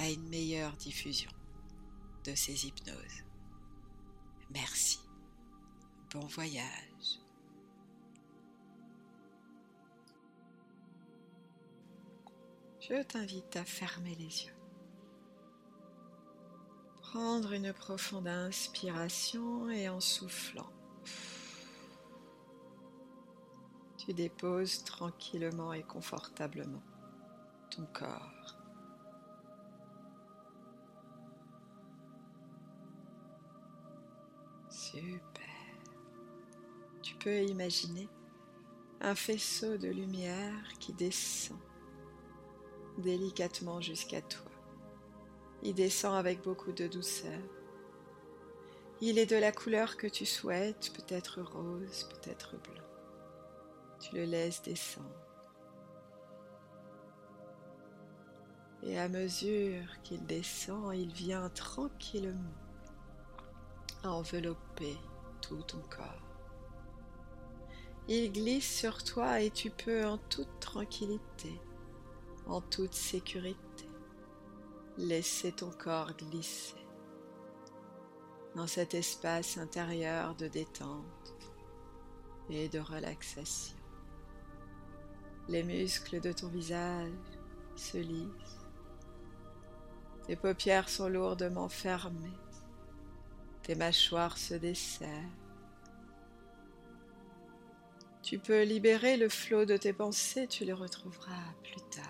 à une meilleure diffusion de ces hypnoses. Merci. Bon voyage. Je t'invite à fermer les yeux. Prendre une profonde inspiration et en soufflant, tu déposes tranquillement et confortablement ton corps. Peux imaginer un faisceau de lumière qui descend délicatement jusqu'à toi. Il descend avec beaucoup de douceur. Il est de la couleur que tu souhaites, peut-être rose, peut-être blanc. Tu le laisses descendre. Et à mesure qu'il descend, il vient tranquillement envelopper tout ton corps. Il glisse sur toi et tu peux en toute tranquillité, en toute sécurité, laisser ton corps glisser dans cet espace intérieur de détente et de relaxation. Les muscles de ton visage se lissent. Tes paupières sont lourdement fermées tes mâchoires se desserrent. Tu peux libérer le flot de tes pensées, tu les retrouveras plus tard.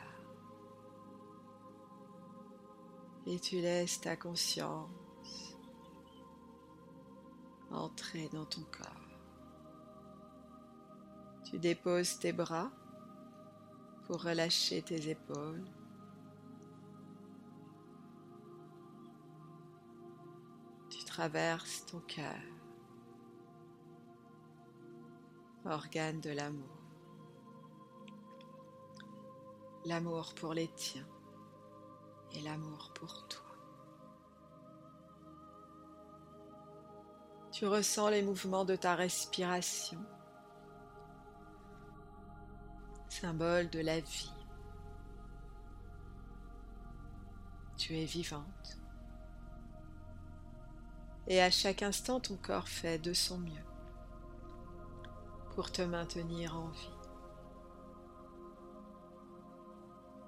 Et tu laisses ta conscience entrer dans ton corps. Tu déposes tes bras pour relâcher tes épaules. traverse ton cœur, organe de l'amour, l'amour pour les tiens et l'amour pour toi. Tu ressens les mouvements de ta respiration, symbole de la vie. Tu es vivante et à chaque instant ton corps fait de son mieux pour te maintenir en vie.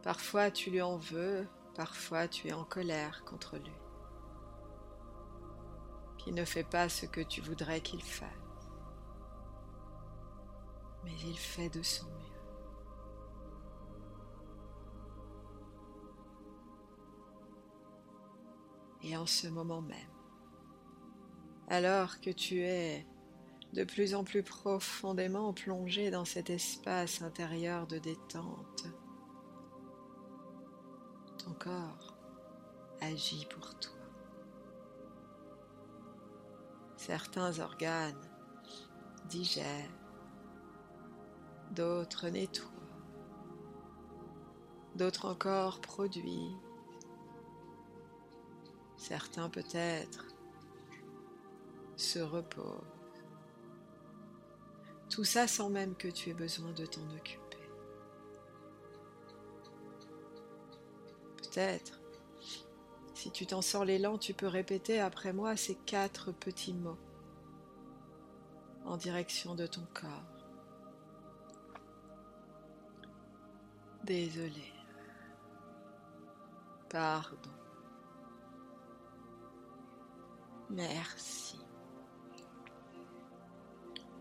Parfois tu lui en veux, parfois tu es en colère contre lui, qui ne fait pas ce que tu voudrais qu'il fasse, mais il fait de son mieux. Et en ce moment même, alors que tu es de plus en plus profondément plongé dans cet espace intérieur de détente. Ton corps agit pour toi. Certains organes digèrent, d'autres nettoient, d'autres encore produisent, certains peut-être se repose. Tout ça sans même que tu aies besoin de t'en occuper. Peut-être, si tu t'en sors l'élan, tu peux répéter après moi ces quatre petits mots en direction de ton corps. Désolé. Pardon. Merci.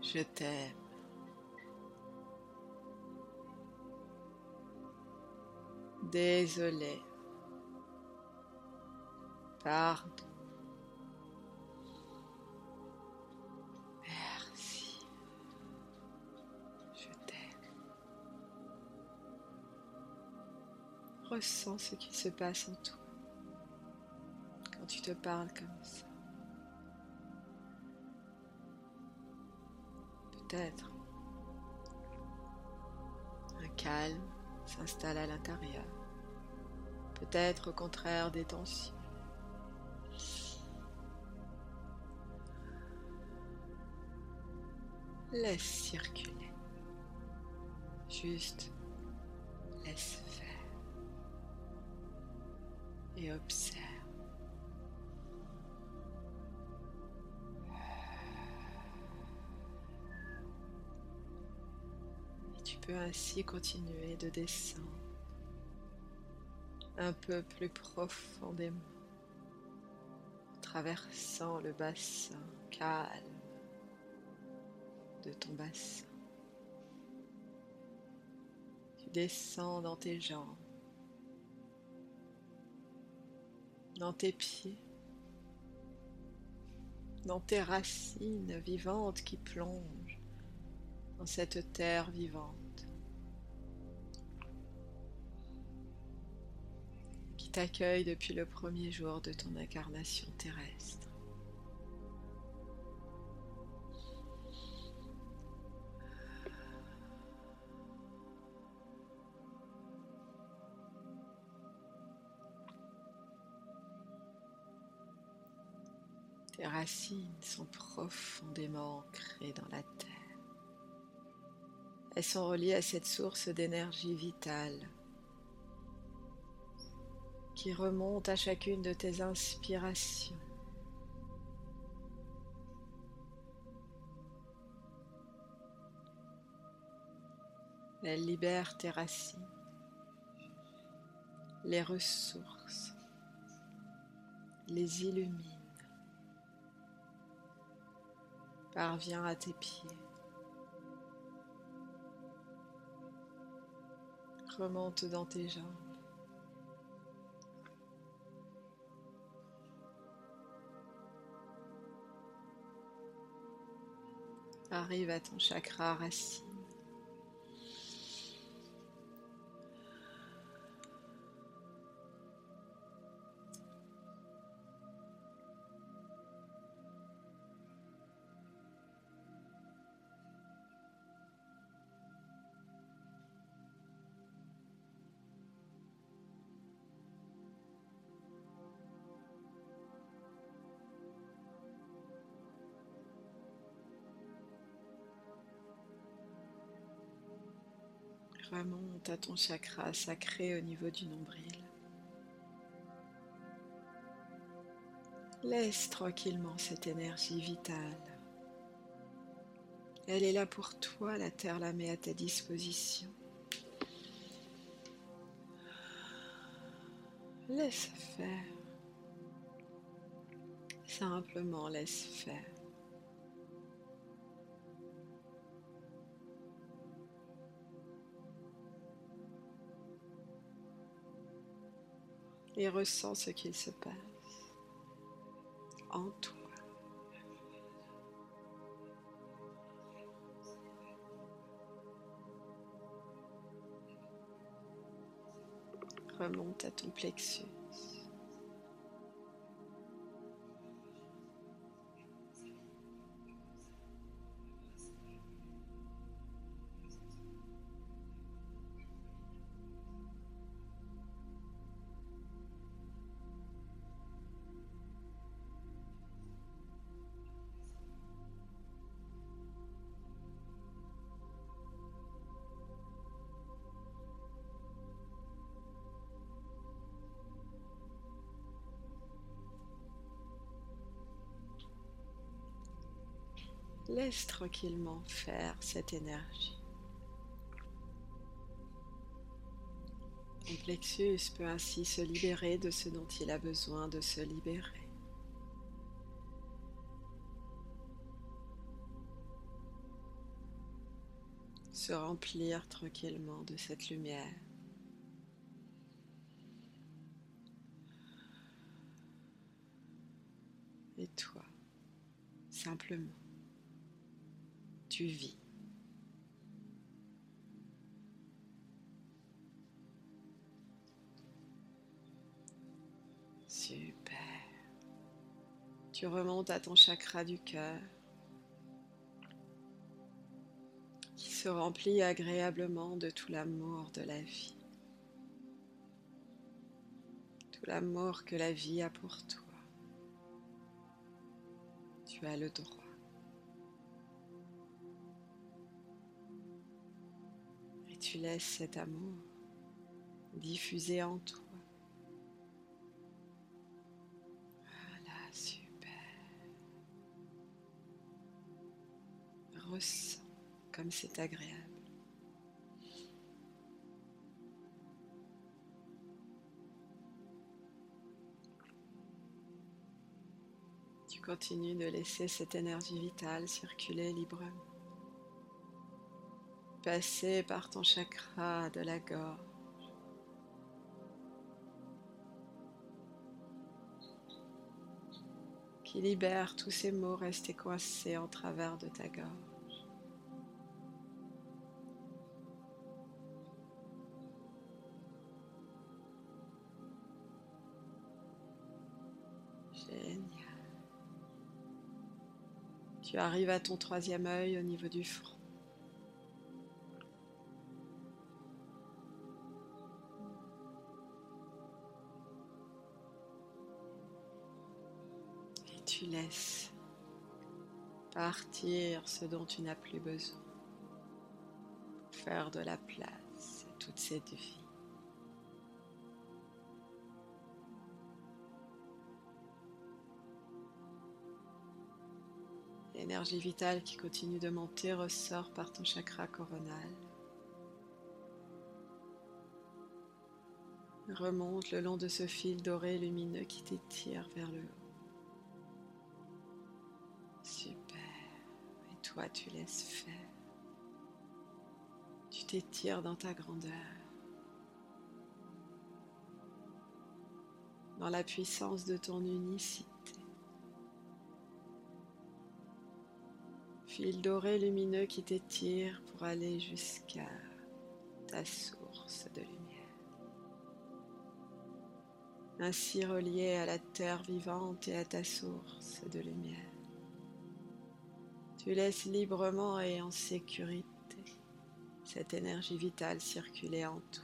Je t'aime. Désolé. Pardon. Merci. Je t'aime. Ressens ce qui se passe en toi. quand tu te parles comme ça. Peut-être un calme s'installe à l'intérieur. Peut-être au contraire des tensions. Laisse circuler. Juste laisse faire. Et observe. Et tu peux ainsi continuer de descendre un peu plus profondément, traversant le bassin calme de ton bassin. Tu descends dans tes jambes, dans tes pieds, dans tes racines vivantes qui plongent dans cette terre vivante. T'accueille depuis le premier jour de ton incarnation terrestre. Tes racines sont profondément ancrées dans la terre. Elles sont reliées à cette source d'énergie vitale qui remonte à chacune de tes inspirations. Elle libère tes racines, les ressources, les illumine parvient à tes pieds. Remonte dans tes jambes. Arrive à ton chakra racine. Ton chakra sacré au niveau du nombril. Laisse tranquillement cette énergie vitale. Elle est là pour toi, la terre la met à ta disposition. Laisse faire. Simplement laisse faire. Et ressens ce qu'il se passe en toi. Remonte à ton plexus. Laisse tranquillement faire cette énergie. Ton plexus peut ainsi se libérer de ce dont il a besoin de se libérer. Se remplir tranquillement de cette lumière. Et toi, simplement tu vis. Super. Tu remontes à ton chakra du cœur qui se remplit agréablement de tout l'amour de la vie. Tout l'amour que la vie a pour toi. Tu as le droit. Tu laisses cet amour diffuser en toi. Voilà, super. Ressens comme c'est agréable. Tu continues de laisser cette énergie vitale circuler librement. Passer par ton chakra de la gorge. qui libère tous ces mots restés coincés en travers de ta gorge. Tu arrives à ton troisième œil au niveau du front. Laisses partir ce dont tu n'as plus besoin. Faire de la place à toute cette vie. L'énergie vitale qui continue de monter ressort par ton chakra coronal. Remonte le long de ce fil doré lumineux qui t'étire vers le haut. Toi, tu laisses faire. Tu t'étires dans ta grandeur. Dans la puissance de ton unicité. fil doré lumineux qui t'étire pour aller jusqu'à ta source de lumière. Ainsi relié à la terre vivante et à ta source de lumière. Tu laisses librement et en sécurité cette énergie vitale circuler en toi.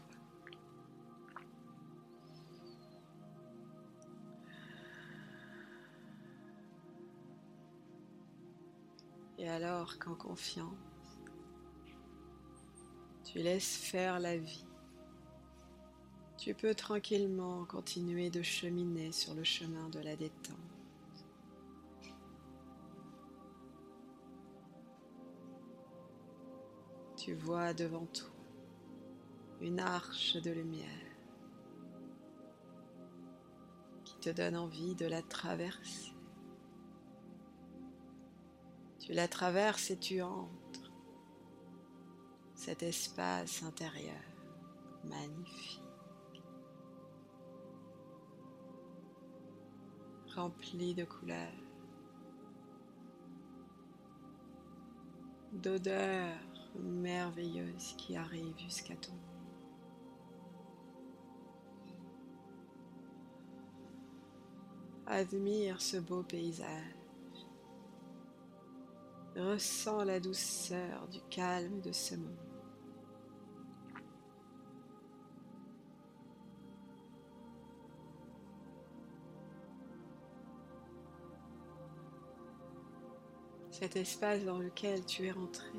Et alors qu'en confiance, tu laisses faire la vie, tu peux tranquillement continuer de cheminer sur le chemin de la détente. Tu vois devant toi une arche de lumière qui te donne envie de la traverser. Tu la traverses et tu entres cet espace intérieur magnifique, rempli de couleurs, d'odeurs merveilleuses qui arrivent jusqu'à toi. Admire ce beau paysage. Ressens la douceur du calme de ce moment. Cet espace dans lequel tu es rentré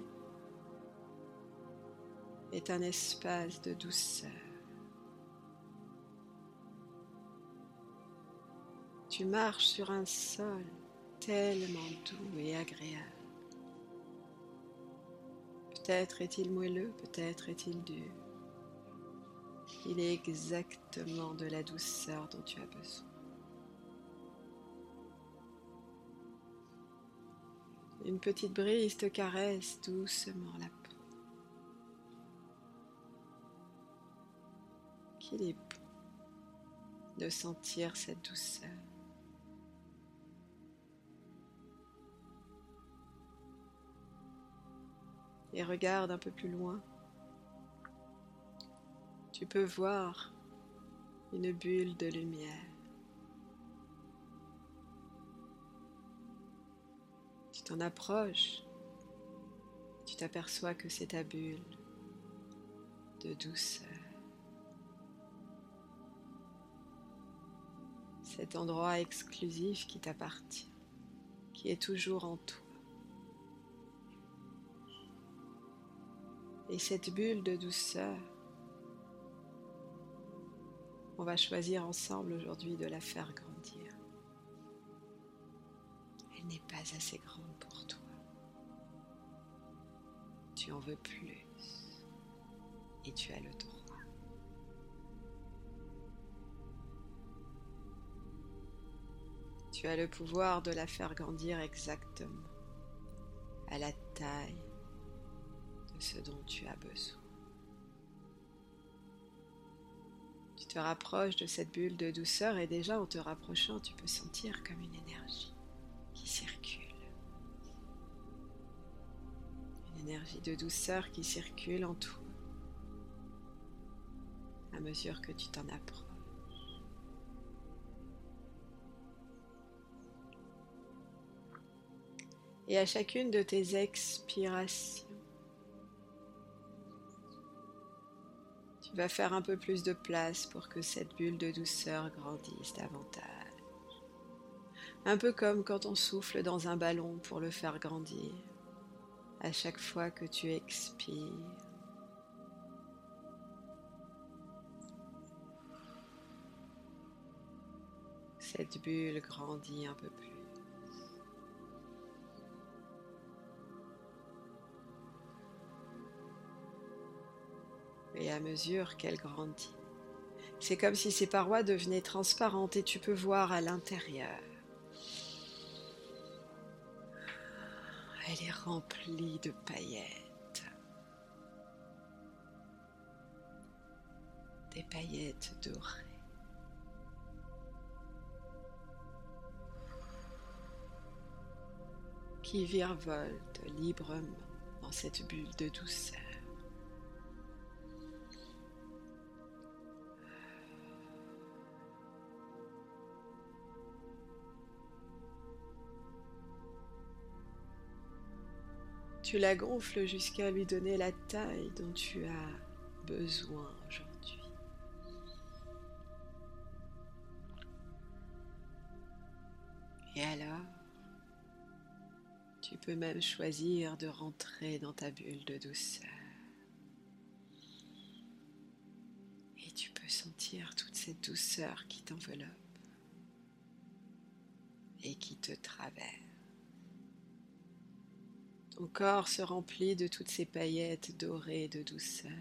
est un espace de douceur. Tu marches sur un sol tellement doux et agréable. Peut-être est-il moelleux, peut-être est-il dur. Il est exactement de la douceur dont tu as besoin. Une petite brise te caresse doucement la. Qu'il est beau de sentir cette douceur. et regarde un peu plus loin. Tu peux voir une bulle de lumière. t'en approches, tu t'aperçois que c'est ta bulle de douceur. Cet endroit exclusif qui t'appartient, qui est toujours en toi. Et cette bulle de douceur, on va choisir ensemble aujourd'hui de la faire grandir. Elle n'est pas assez grande pour toi. Tu en veux plus et tu as le droit. Tu as le pouvoir de la faire grandir exactement à la taille de ce dont tu as besoin. Tu te rapproches de cette bulle de douceur et déjà en te rapprochant, tu peux sentir comme une énergie qui circule. Une énergie de douceur qui circule en toi à mesure que tu t'en approches. Et à chacune de tes expirations, tu vas faire un peu plus de place pour que cette bulle de douceur grandisse davantage. Un peu comme quand on souffle dans un ballon pour le faire grandir. À chaque fois que tu expires, cette bulle grandit un peu plus. Mesure qu'elle grandit, c'est comme si ces parois devenaient transparentes et tu peux voir à l'intérieur. Elle est remplie de paillettes. Des paillettes dorées. qui virevolte librement dans cette bulle de douceur. Tu la gonfles jusqu'à lui donner la taille dont tu as besoin aujourd'hui. Et alors tu peux même choisir de rentrer dans ta bulle de douceur. Et tu peux sentir toute cette douceur qui t'enveloppe et qui te traverse. Ton corps se remplit de toutes ces paillettes dorées de douceur.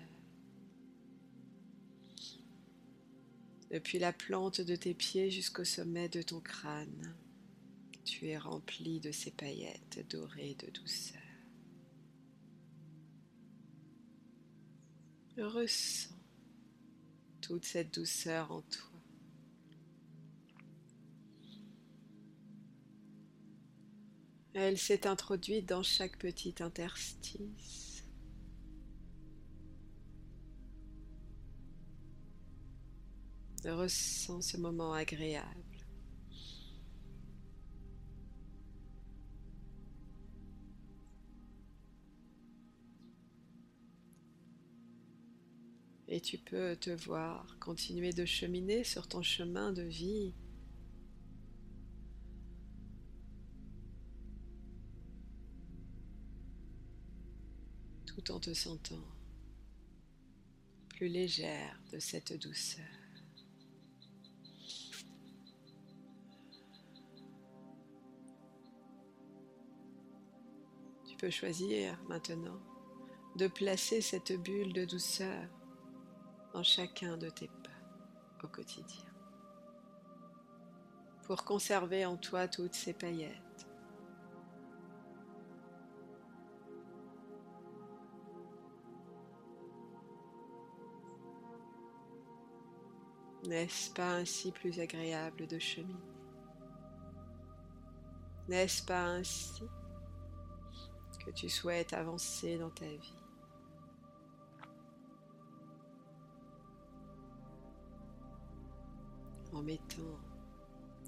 Depuis la plante de tes pieds jusqu'au sommet de ton crâne tu es rempli de ces paillettes dorées de douceur. Ressens toute cette douceur en toi. Elle s'est introduite dans chaque petit interstice. Ressens ce moment agréable. Et tu peux te voir continuer de cheminer sur ton chemin de vie. Tout en te sentant plus légère de cette douceur. Tu peux choisir maintenant de placer cette bulle de douceur dans chacun de tes pas au quotidien pour conserver en toi toutes ces paillettes. N'est-ce pas ainsi plus agréable de cheminer? N'est-ce pas ainsi que tu souhaites avancer dans ta vie? En mettant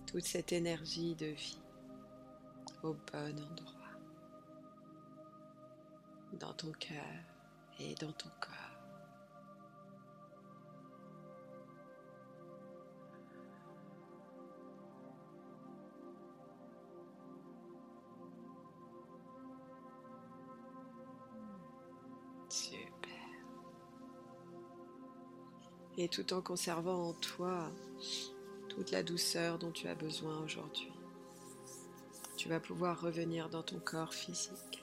toute cette énergie de vie au bon endroit. dans ton cœur et dans ton corps. Et tout en conservant en toi toute la douceur dont tu as besoin aujourd'hui, tu vas pouvoir revenir dans ton corps physique.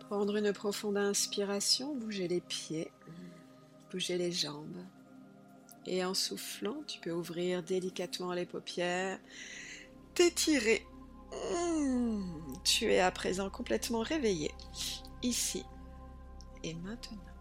Prendre une profonde inspiration, bouger les pieds, bouger les jambes. Et en soufflant, tu peux ouvrir délicatement les paupières, t'étirer. Mmh. Tu es à présent complètement réveillé, ici et maintenant.